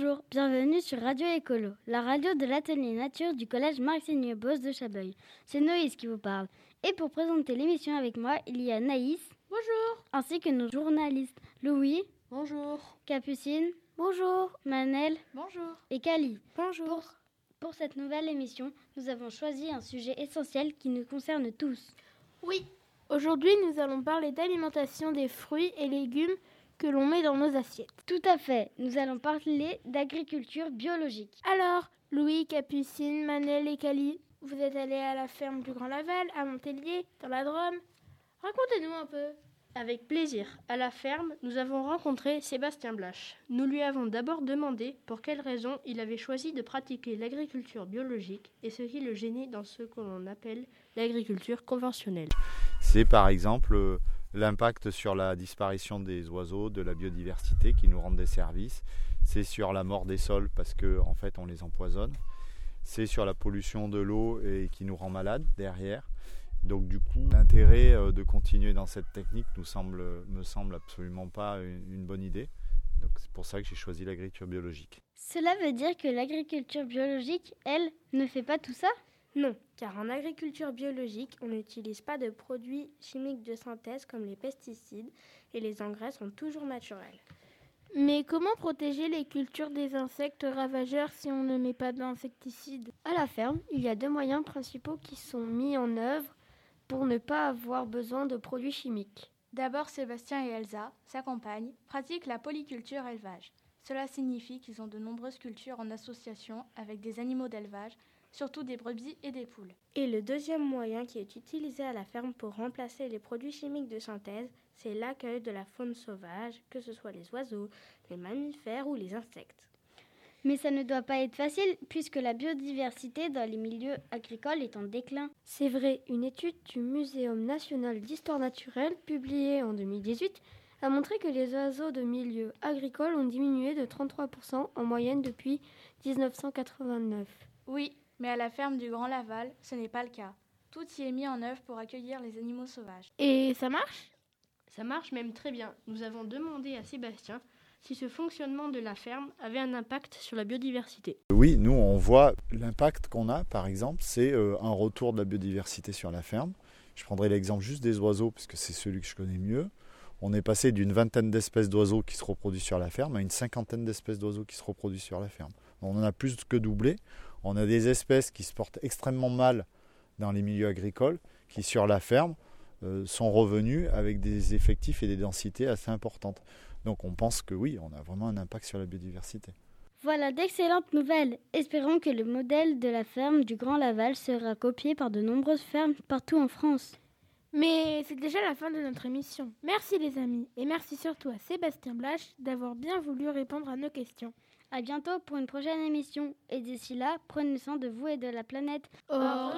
Bonjour, bienvenue sur Radio Écolo, la radio de l'atelier nature du collège Marc-Seigneur Bosse de Chabeuil. C'est Noïs qui vous parle. Et pour présenter l'émission avec moi, il y a Naïs. Bonjour. Ainsi que nos journalistes Louis. Bonjour. Capucine. Bonjour. Manel. Bonjour. Et Cali. Bonjour. Pour, pour cette nouvelle émission, nous avons choisi un sujet essentiel qui nous concerne tous. Oui. Aujourd'hui, nous allons parler d'alimentation des fruits et légumes que l'on met dans nos assiettes. Tout à fait. Nous allons parler d'agriculture biologique. Alors, Louis, Capucine, Manel et Cali, vous êtes allés à la ferme du Grand Laval, à Montpellier, dans la Drôme. Racontez-nous un peu. Avec plaisir. À la ferme, nous avons rencontré Sébastien Blache. Nous lui avons d'abord demandé pour quelles raisons il avait choisi de pratiquer l'agriculture biologique et ce qui le gênait dans ce que l'on appelle l'agriculture conventionnelle. C'est par exemple euh, l'impact sur la disparition des oiseaux, de la biodiversité qui nous rendent des services. C'est sur la mort des sols parce qu'en en fait on les empoisonne. C'est sur la pollution de l'eau et qui nous rend malades derrière. Donc du coup, l'intérêt euh, de continuer dans cette technique nous semble, me semble absolument pas une bonne idée. Donc c'est pour ça que j'ai choisi l'agriculture biologique. Cela veut dire que l'agriculture biologique, elle, ne fait pas tout ça? Non, car en agriculture biologique, on n'utilise pas de produits chimiques de synthèse comme les pesticides et les engrais sont toujours naturels. Mais comment protéger les cultures des insectes ravageurs si on ne met pas d'insecticides? À la ferme, il y a deux moyens principaux qui sont mis en œuvre pour ne pas avoir besoin de produits chimiques. D'abord, Sébastien et Elsa, sa compagne, pratiquent la polyculture élevage. Cela signifie qu'ils ont de nombreuses cultures en association avec des animaux d'élevage, surtout des brebis et des poules. Et le deuxième moyen qui est utilisé à la ferme pour remplacer les produits chimiques de synthèse, c'est l'accueil de la faune sauvage, que ce soit les oiseaux, les mammifères ou les insectes. Mais ça ne doit pas être facile puisque la biodiversité dans les milieux agricoles est en déclin. C'est vrai, une étude du Muséum national d'histoire naturelle publiée en 2018 a montré que les oiseaux de milieux agricoles ont diminué de 33% en moyenne depuis 1989. Oui, mais à la ferme du Grand Laval, ce n'est pas le cas. Tout y est mis en œuvre pour accueillir les animaux sauvages. Et ça marche? Ça marche même très bien. Nous avons demandé à Sébastien si ce fonctionnement de la ferme avait un impact sur la biodiversité. Oui, nous on voit l'impact qu'on a, par exemple, c'est euh, un retour de la biodiversité sur la ferme. Je prendrai l'exemple juste des oiseaux, puisque c'est celui que je connais mieux. On est passé d'une vingtaine d'espèces d'oiseaux qui se reproduisent sur la ferme à une cinquantaine d'espèces d'oiseaux qui se reproduisent sur la ferme. On en a plus que doublé. On a des espèces qui se portent extrêmement mal dans les milieux agricoles, qui sur la ferme euh, sont revenues avec des effectifs et des densités assez importantes. Donc on pense que oui, on a vraiment un impact sur la biodiversité. Voilà d'excellentes nouvelles. Espérons que le modèle de la ferme du Grand Laval sera copié par de nombreuses fermes partout en France. Mais c'est déjà la fin de notre émission. Merci les amis et merci surtout à Sébastien Blache d'avoir bien voulu répondre à nos questions. À bientôt pour une prochaine émission et d'ici là, prenez soin de vous et de la planète. Au revoir.